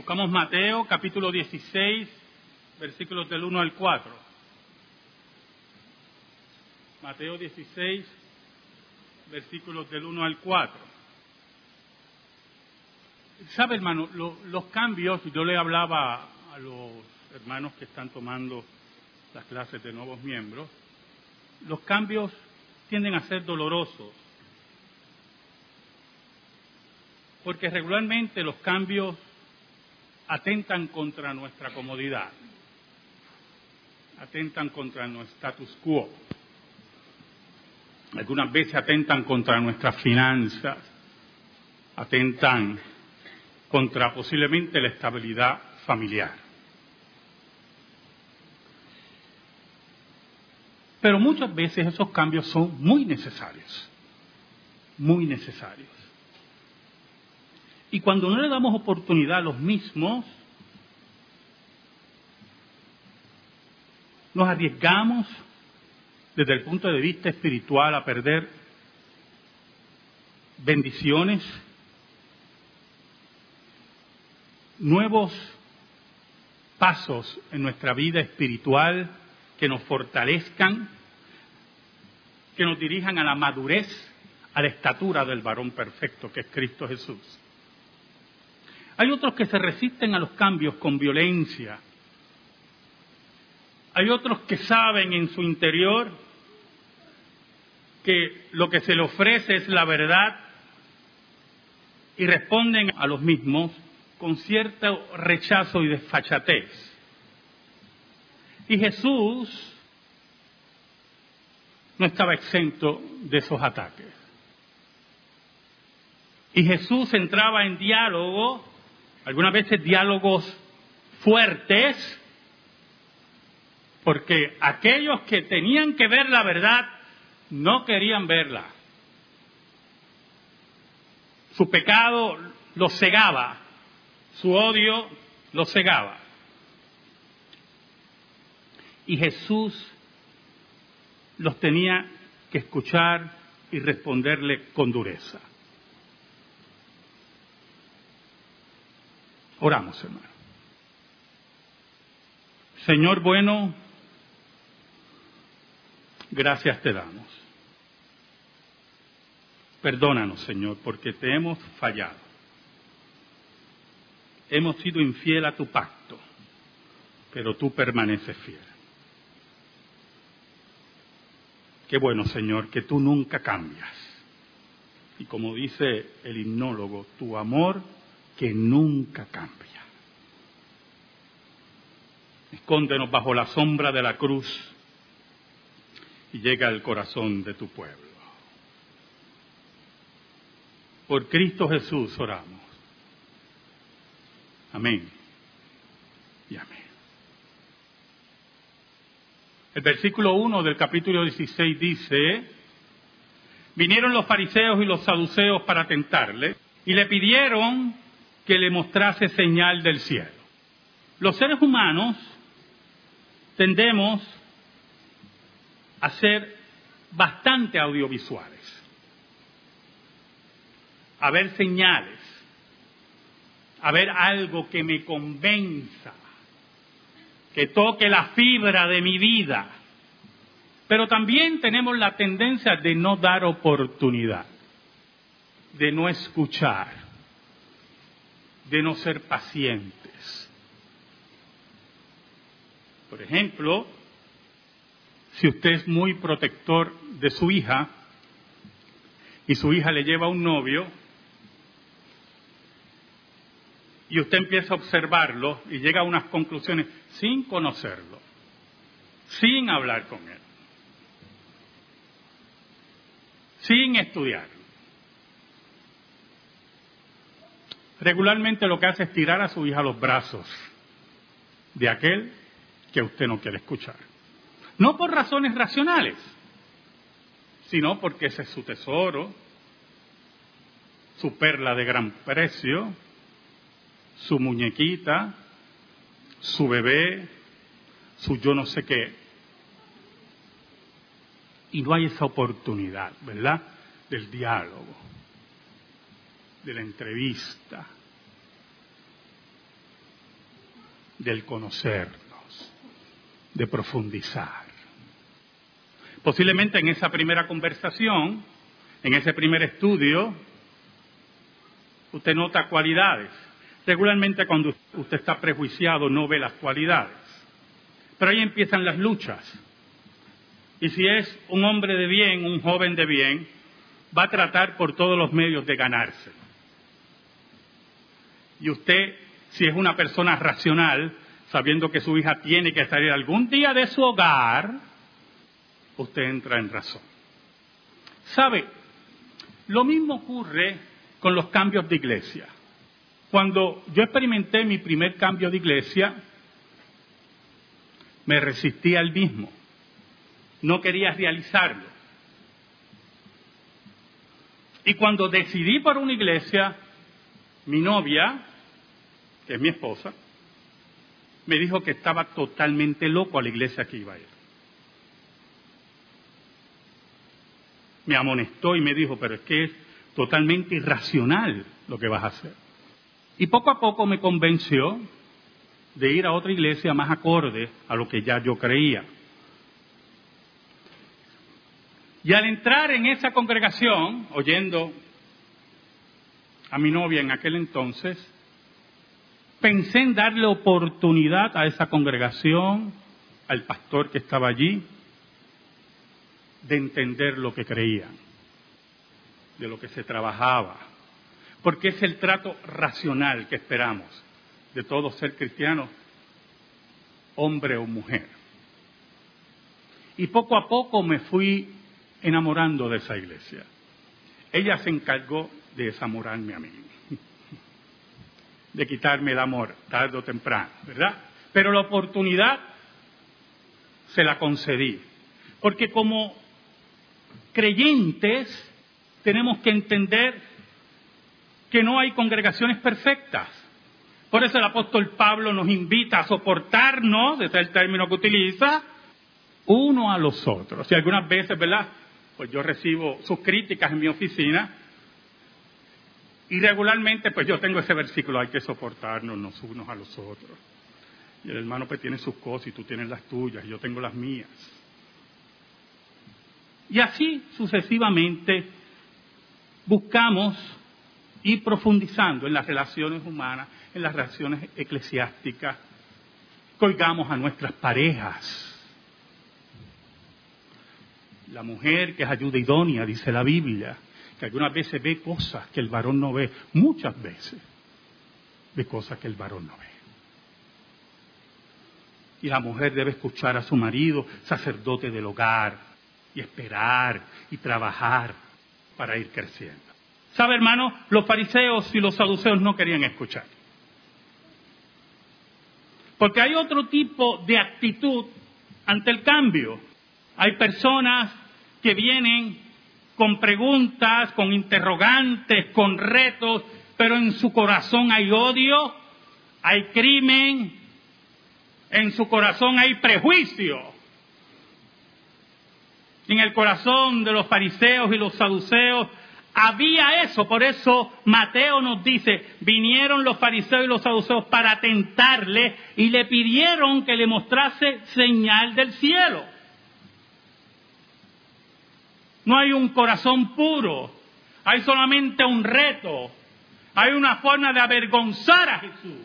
Buscamos Mateo capítulo 16, versículos del 1 al 4. Mateo 16, versículos del 1 al 4. ¿Sabe, hermano? los cambios, yo le hablaba a los hermanos que están tomando las clases de nuevos miembros, los cambios tienden a ser dolorosos, porque regularmente los cambios atentan contra nuestra comodidad, atentan contra nuestro status quo, algunas veces atentan contra nuestras finanzas, atentan contra posiblemente la estabilidad familiar. Pero muchas veces esos cambios son muy necesarios, muy necesarios. Y cuando no le damos oportunidad a los mismos, nos arriesgamos desde el punto de vista espiritual a perder bendiciones, nuevos pasos en nuestra vida espiritual que nos fortalezcan, que nos dirijan a la madurez, a la estatura del varón perfecto que es Cristo Jesús. Hay otros que se resisten a los cambios con violencia. Hay otros que saben en su interior que lo que se le ofrece es la verdad y responden a los mismos con cierto rechazo y desfachatez. Y Jesús no estaba exento de esos ataques. Y Jesús entraba en diálogo algunas veces diálogos fuertes, porque aquellos que tenían que ver la verdad no querían verla. Su pecado los cegaba, su odio los cegaba. Y Jesús los tenía que escuchar y responderle con dureza. Oramos, hermano. Señor bueno, gracias te damos. Perdónanos, Señor, porque te hemos fallado. Hemos sido infiel a tu pacto, pero tú permaneces fiel. Qué bueno, Señor, que tú nunca cambias. Y como dice el himnólogo, tu amor que nunca cambia. Escóndenos bajo la sombra de la cruz y llega al corazón de tu pueblo. Por Cristo Jesús oramos. Amén y amén. El versículo 1 del capítulo 16 dice, vinieron los fariseos y los saduceos para tentarle y le pidieron que le mostrase señal del cielo. Los seres humanos tendemos a ser bastante audiovisuales, a ver señales, a ver algo que me convenza, que toque la fibra de mi vida. Pero también tenemos la tendencia de no dar oportunidad, de no escuchar de no ser pacientes. Por ejemplo, si usted es muy protector de su hija y su hija le lleva un novio y usted empieza a observarlo y llega a unas conclusiones sin conocerlo, sin hablar con él, sin estudiar. Regularmente lo que hace es tirar a su hija los brazos de aquel que usted no quiere escuchar. No por razones racionales, sino porque ese es su tesoro, su perla de gran precio, su muñequita, su bebé, su yo no sé qué. Y no hay esa oportunidad, ¿verdad? Del diálogo de la entrevista. del conocernos, de profundizar. Posiblemente en esa primera conversación, en ese primer estudio, usted nota cualidades. Regularmente cuando usted está prejuiciado no ve las cualidades. Pero ahí empiezan las luchas. Y si es un hombre de bien, un joven de bien, va a tratar por todos los medios de ganarse. Y usted, si es una persona racional, sabiendo que su hija tiene que salir algún día de su hogar, usted entra en razón. ¿Sabe? Lo mismo ocurre con los cambios de iglesia. Cuando yo experimenté mi primer cambio de iglesia, me resistí al mismo. No quería realizarlo. Y cuando decidí por una iglesia, mi novia, que es mi esposa, me dijo que estaba totalmente loco a la iglesia que iba a ir. Me amonestó y me dijo, pero es que es totalmente irracional lo que vas a hacer. Y poco a poco me convenció de ir a otra iglesia más acorde a lo que ya yo creía. Y al entrar en esa congregación, oyendo a mi novia en aquel entonces, pensé en darle oportunidad a esa congregación, al pastor que estaba allí, de entender lo que creían, de lo que se trabajaba, porque es el trato racional que esperamos de todo ser cristiano, hombre o mujer. Y poco a poco me fui enamorando de esa iglesia. Ella se encargó de desamorarme a mí, de quitarme el amor tarde o temprano, ¿verdad? Pero la oportunidad se la concedí, porque como creyentes tenemos que entender que no hay congregaciones perfectas. Por eso el apóstol Pablo nos invita a soportarnos, ese es el término que utiliza, uno a los otros. Y algunas veces, ¿verdad? Pues yo recibo sus críticas en mi oficina y regularmente pues yo tengo ese versículo, hay que soportarnos los unos a los otros. Y el hermano pues tiene sus cosas y tú tienes las tuyas y yo tengo las mías. Y así sucesivamente buscamos ir profundizando en las relaciones humanas, en las relaciones eclesiásticas, colgamos a nuestras parejas. La mujer que es ayuda idónea, dice la Biblia, que algunas veces ve cosas que el varón no ve, muchas veces ve cosas que el varón no ve. Y la mujer debe escuchar a su marido, sacerdote del hogar, y esperar y trabajar para ir creciendo. ¿Sabe, hermano? Los fariseos y los saduceos no querían escuchar. Porque hay otro tipo de actitud ante el cambio. Hay personas que vienen con preguntas, con interrogantes, con retos, pero en su corazón hay odio, hay crimen, en su corazón hay prejuicio en el corazón de los fariseos y los saduceos había eso, por eso Mateo nos dice, vinieron los fariseos y los saduceos para tentarle y le pidieron que le mostrase señal del cielo. No hay un corazón puro, hay solamente un reto, hay una forma de avergonzar a Jesús.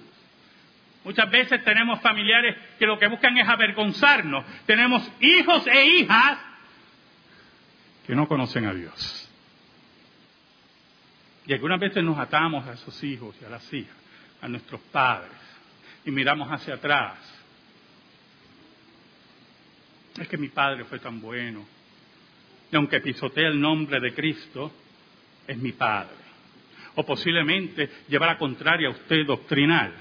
Muchas veces tenemos familiares que lo que buscan es avergonzarnos. Tenemos hijos e hijas que no conocen a Dios. Y algunas veces nos atamos a esos hijos y a las hijas, a nuestros padres, y miramos hacia atrás. Es que mi padre fue tan bueno. Aunque pisotee el nombre de Cristo, es mi padre. O posiblemente lleva la contraria a usted doctrinal.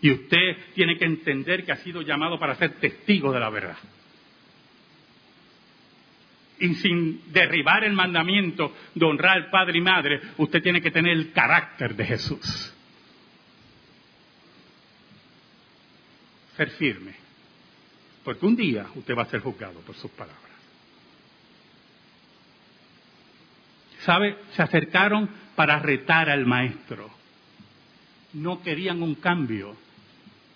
Y usted tiene que entender que ha sido llamado para ser testigo de la verdad y sin derribar el mandamiento de honrar al padre y madre, usted tiene que tener el carácter de Jesús. Ser firme. Porque un día usted va a ser juzgado por sus palabras. ¿Sabe? Se acercaron para retar al maestro. no querían un cambio.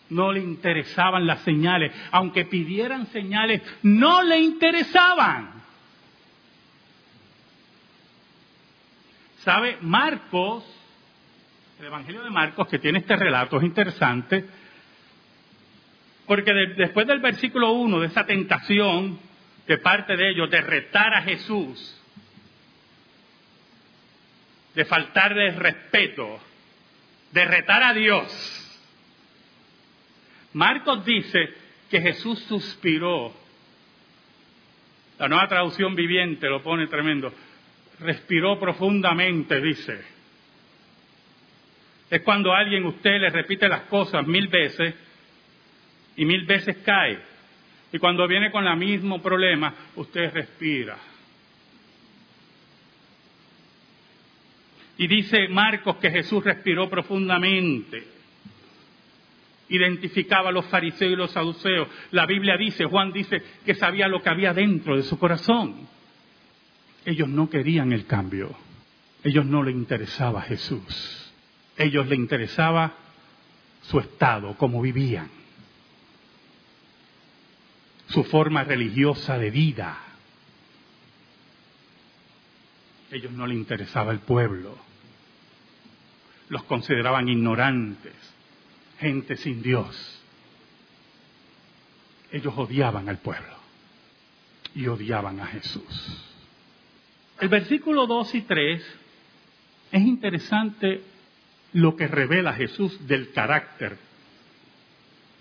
No le interesaban las señales. Aunque pidieran señales, no le interesaban. ¿Sabe? Marcos, el Evangelio de Marcos, que tiene este relato, es interesante, porque después del versículo 1, de esa tentación de parte de ellos de retar a Jesús, de faltarle respeto, de retar a Dios, Marcos dice que Jesús suspiró. La nueva traducción viviente lo pone tremendo respiró profundamente, dice. Es cuando alguien usted le repite las cosas mil veces y mil veces cae. Y cuando viene con el mismo problema, usted respira. Y dice Marcos que Jesús respiró profundamente. Identificaba a los fariseos y los saduceos. La Biblia dice, Juan dice que sabía lo que había dentro de su corazón. Ellos no querían el cambio. Ellos no le interesaba Jesús. Ellos le interesaba su estado, cómo vivían, su forma religiosa de vida. Ellos no le interesaba el pueblo. Los consideraban ignorantes, gente sin Dios. Ellos odiaban al pueblo y odiaban a Jesús. El versículo 2 y 3 es interesante lo que revela Jesús del carácter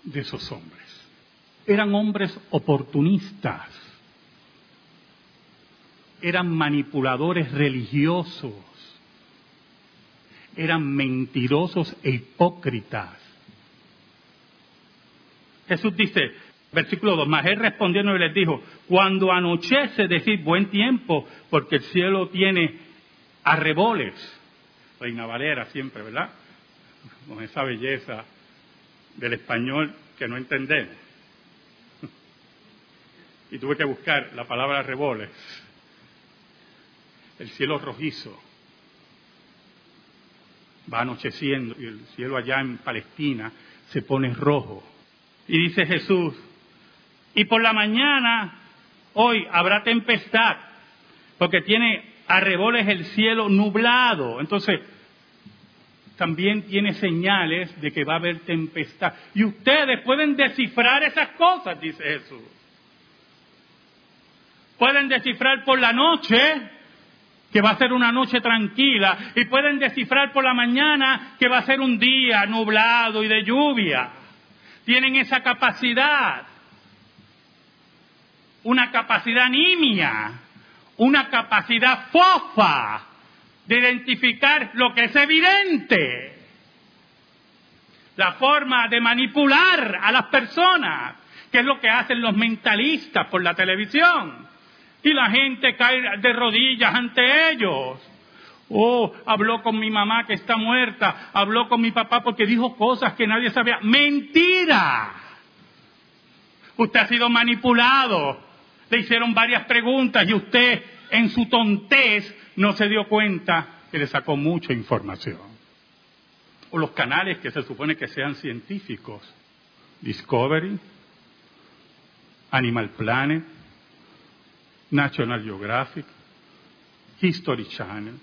de esos hombres. Eran hombres oportunistas, eran manipuladores religiosos, eran mentirosos e hipócritas. Jesús dice, Versículo 2. Mas él respondiendo y les dijo, cuando anochece, decir buen tiempo, porque el cielo tiene arreboles. Reina Valera siempre, ¿verdad? Con esa belleza del español que no entendemos. Y tuve que buscar la palabra arreboles. El cielo rojizo. Va anocheciendo y el cielo allá en Palestina se pone rojo. Y dice Jesús, y por la mañana, hoy, habrá tempestad, porque tiene arreboles el cielo nublado. Entonces, también tiene señales de que va a haber tempestad. Y ustedes pueden descifrar esas cosas, dice Jesús. Pueden descifrar por la noche, que va a ser una noche tranquila, y pueden descifrar por la mañana, que va a ser un día nublado y de lluvia. Tienen esa capacidad una capacidad nimia, una capacidad fofa de identificar lo que es evidente, la forma de manipular a las personas, que es lo que hacen los mentalistas por la televisión. Y la gente cae de rodillas ante ellos. Oh, habló con mi mamá que está muerta, habló con mi papá porque dijo cosas que nadie sabía. Mentira. Usted ha sido manipulado le hicieron varias preguntas y usted en su tontez no se dio cuenta que le sacó mucha información. O los canales que se supone que sean científicos. Discovery, Animal Planet, National Geographic, History Channel.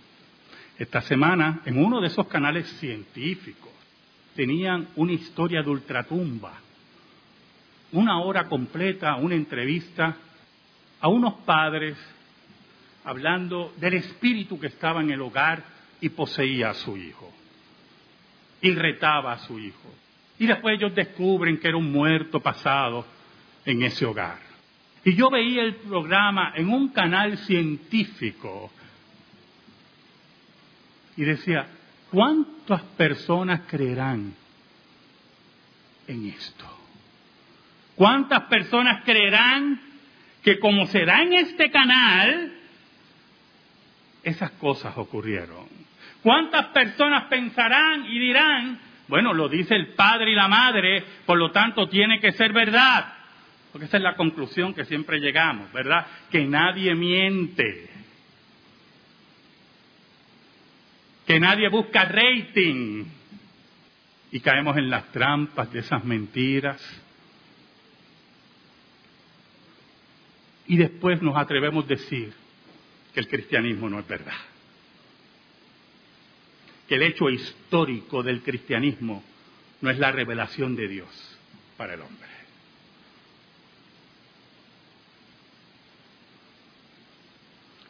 Esta semana, en uno de esos canales científicos, tenían una historia de ultratumba. Una hora completa, una entrevista a unos padres hablando del espíritu que estaba en el hogar y poseía a su hijo. Y retaba a su hijo. Y después ellos descubren que era un muerto pasado en ese hogar. Y yo veía el programa en un canal científico y decía, ¿cuántas personas creerán en esto? ¿Cuántas personas creerán que como se da en este canal, esas cosas ocurrieron. ¿Cuántas personas pensarán y dirán, bueno, lo dice el padre y la madre, por lo tanto tiene que ser verdad? Porque esa es la conclusión que siempre llegamos, ¿verdad? Que nadie miente. Que nadie busca rating. y caemos en las trampas de esas mentiras. Y después nos atrevemos a decir que el cristianismo no es verdad. Que el hecho histórico del cristianismo no es la revelación de Dios para el hombre.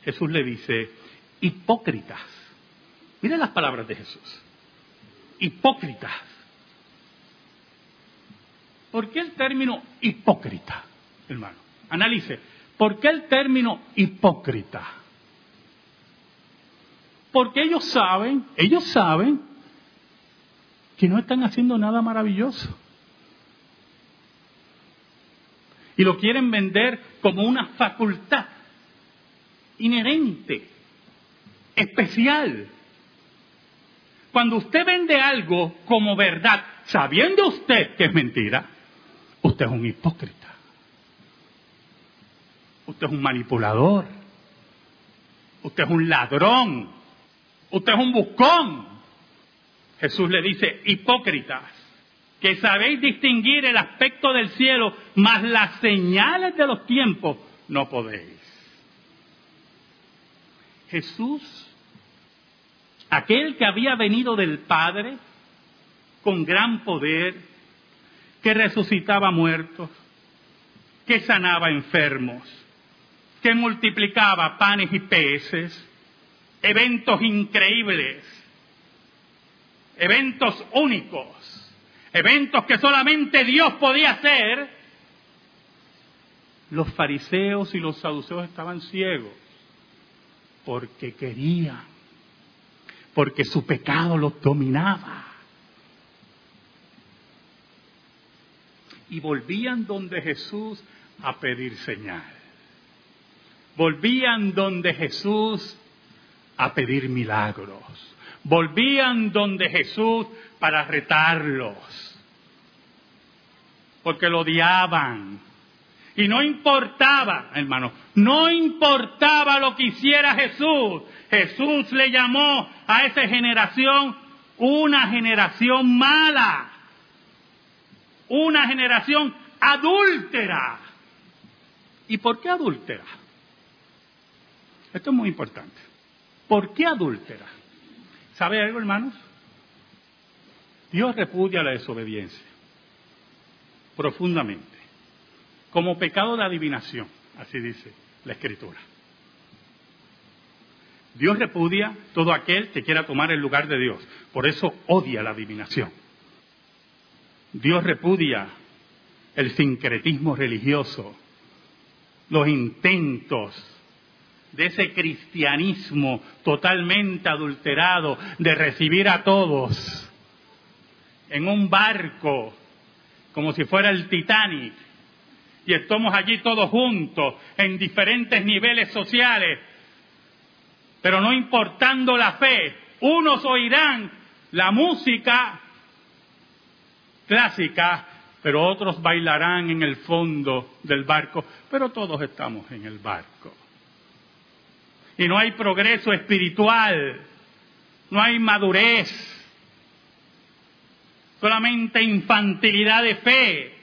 Jesús le dice, hipócritas. Miren las palabras de Jesús. Hipócritas. ¿Por qué el término hipócrita, hermano? Analice. ¿Por qué el término hipócrita? Porque ellos saben, ellos saben que no están haciendo nada maravilloso. Y lo quieren vender como una facultad inherente, especial. Cuando usted vende algo como verdad, sabiendo usted que es mentira, usted es un hipócrita. Usted es un manipulador. Usted es un ladrón. Usted es un buscón. Jesús le dice, hipócritas, que sabéis distinguir el aspecto del cielo, mas las señales de los tiempos no podéis. Jesús, aquel que había venido del Padre con gran poder, que resucitaba muertos, que sanaba enfermos, que multiplicaba panes y peces, eventos increíbles, eventos únicos, eventos que solamente Dios podía hacer, los fariseos y los saduceos estaban ciegos porque querían, porque su pecado los dominaba. Y volvían donde Jesús a pedir señal. Volvían donde Jesús a pedir milagros. Volvían donde Jesús para retarlos. Porque lo odiaban, y no importaba, hermano, no importaba lo que hiciera Jesús. Jesús le llamó a esa generación una generación mala, una generación adúltera. ¿Y por qué adúltera? Esto es muy importante. ¿Por qué adúltera? ¿Sabe algo, hermanos? Dios repudia la desobediencia profundamente como pecado de adivinación, así dice la Escritura. Dios repudia todo aquel que quiera tomar el lugar de Dios, por eso odia la adivinación. Dios repudia el sincretismo religioso, los intentos de ese cristianismo totalmente adulterado de recibir a todos en un barco como si fuera el Titanic y estamos allí todos juntos en diferentes niveles sociales. Pero no importando la fe, unos oirán la música clásica, pero otros bailarán en el fondo del barco, pero todos estamos en el barco. Y no hay progreso espiritual, no hay madurez, solamente infantilidad de fe.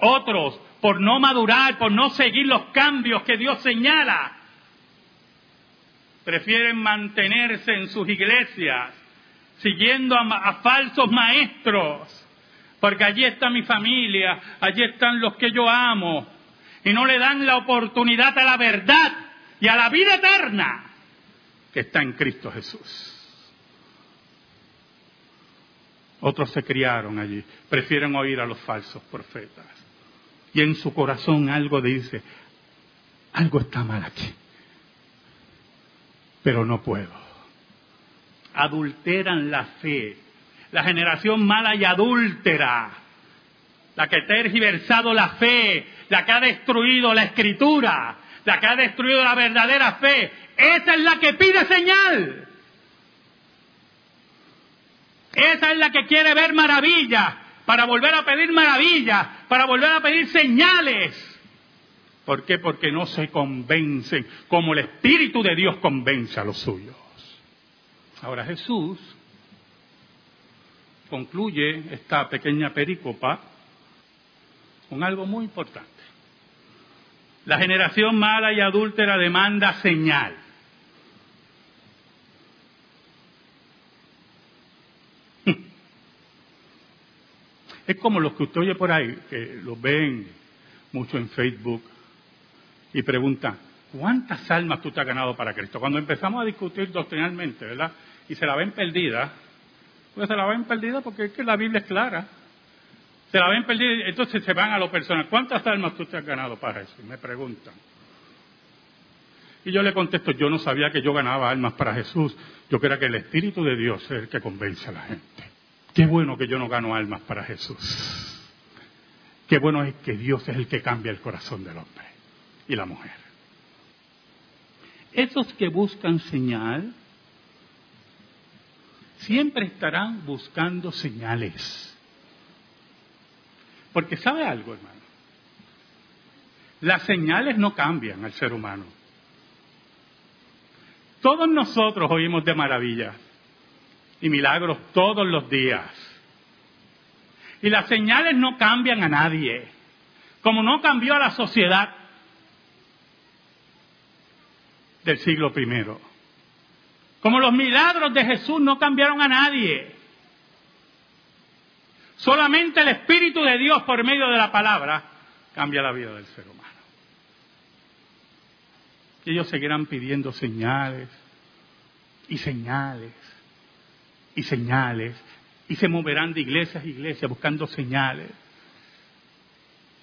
Otros, por no madurar, por no seguir los cambios que Dios señala, prefieren mantenerse en sus iglesias, siguiendo a, falsos maestros, porque allí está mi familia, allí están los que yo amo, y no le dan la oportunidad a la verdad y a la vida eterna que está en Cristo Jesús. Otros se criaron allí, prefieren oír a los falsos profetas y en su corazón algo dice, algo está mal aquí, pero no puedo. Adulteran la fe, la generación mala y adúltera, la que ha tergiversado la fe, la que ha destruido la escritura, la que ha destruido la verdadera fe, esa es la que pide señal. Esa es la que quiere ver maravillas, para volver a pedir maravillas, para volver a pedir señales. ¿Por qué? Porque no se convencen como el Espíritu de Dios convence a los suyos. Ahora Jesús concluye esta pequeña pericopa con algo muy importante. La generación mala y adúltera demanda señal. Es como los que usted oye por ahí, que los ven mucho en Facebook y preguntan, ¿cuántas almas tú te has ganado para Cristo? Cuando empezamos a discutir doctrinalmente, ¿verdad? Y se la ven perdida, pues se la ven perdida porque es que la Biblia es clara. Se la ven perdida, entonces se van a lo personal. ¿Cuántas almas tú te has ganado para eso? Y me preguntan. Y yo le contesto, yo no sabía que yo ganaba almas para Jesús. Yo creía que el Espíritu de Dios es el que convence a la gente. Qué bueno que yo no gano almas para Jesús. Qué bueno es que Dios es el que cambia el corazón del hombre y la mujer. Esos que buscan señal siempre estarán buscando señales. Porque sabe algo, hermano. Las señales no cambian al ser humano. Todos nosotros oímos de maravillas y milagros todos los días. Y las señales no cambian a nadie. Como no cambió a la sociedad del siglo primero. Como los milagros de Jesús no cambiaron a nadie. Solamente el Espíritu de Dios por medio de la palabra cambia la vida del ser humano. Y ellos seguirán pidiendo señales y señales y señales y se moverán de iglesias a iglesias buscando señales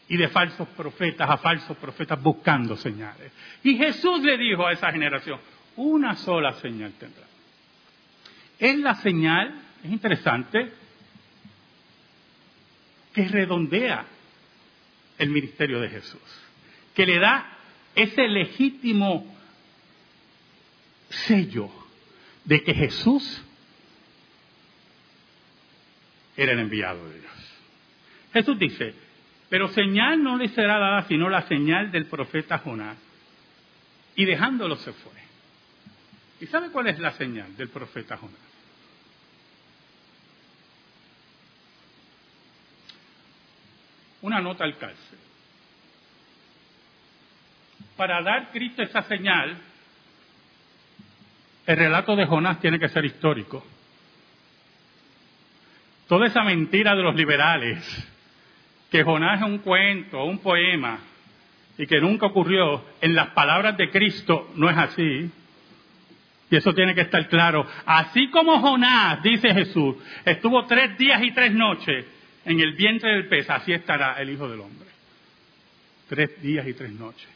y de falsos profetas a falsos profetas buscando señales. Y Jesús le dijo a esa generación, una sola señal tendrá. Es la señal, es interesante, que redondea el ministerio de Jesús, que le da ese legítimo sello de que Jesús era el enviado de Dios. Jesús dice, pero señal no le será dada sino la señal del profeta Jonás. Y dejándolo se fue. ¿Y sabe cuál es la señal del profeta Jonás? una nota al cárcel. Para dar Cristo esa señal, el relato de Jonás tiene que ser histórico. Toda esa mentira de los liberales, que Jonás es un cuento, un poema, y que nunca ocurrió, en las palabras de Cristo no es así. Y eso tiene que estar claro. Así como Jonás, dice Jesús, estuvo tres días y tres noches en el vientre del pez, así estará el Hijo del Hombre. Tres días y tres noches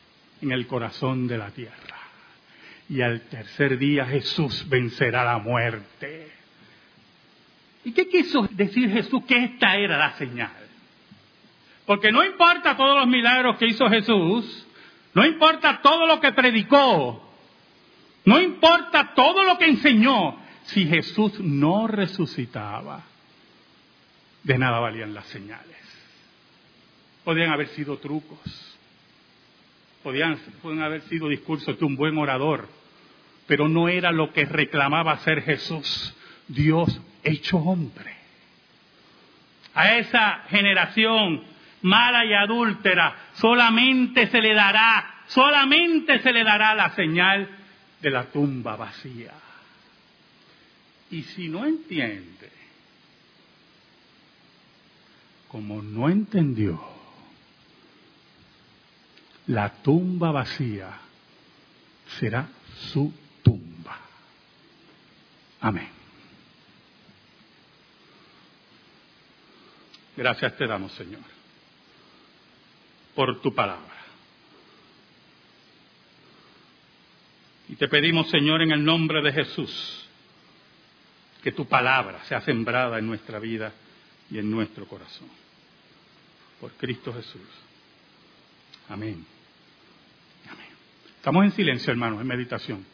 en el corazón de la tierra. Y al tercer día Jesús vencerá la muerte. ¿Y qué quiso decir Jesús? Que esta era la señal. Porque no importa todos los milagros que hizo Jesús, no importa todo lo que predicó, no importa todo lo que enseñó, si Jesús no resucitaba de nada valían las señales. Podían haber sido trucos, podían, haber sido discursos de un buen orador, pero no era lo que reclamaba ser Jesús, Dios hecho hombre. A esa generación mala y adúltera solamente se le dará, solamente se le dará la señal de la tumba vacía. Y si no entiende como no entendió la tumba vacía, será su tumba. Amén. Gracias te damos, Señor, por tu palabra. Y te pedimos, Señor, en el nombre de Jesús, que tu palabra sea sembrada en nuestra vida y en nuestro corazón por Cristo Jesús. Amén. Amén. Estamos en silencio, hermanos, en meditación.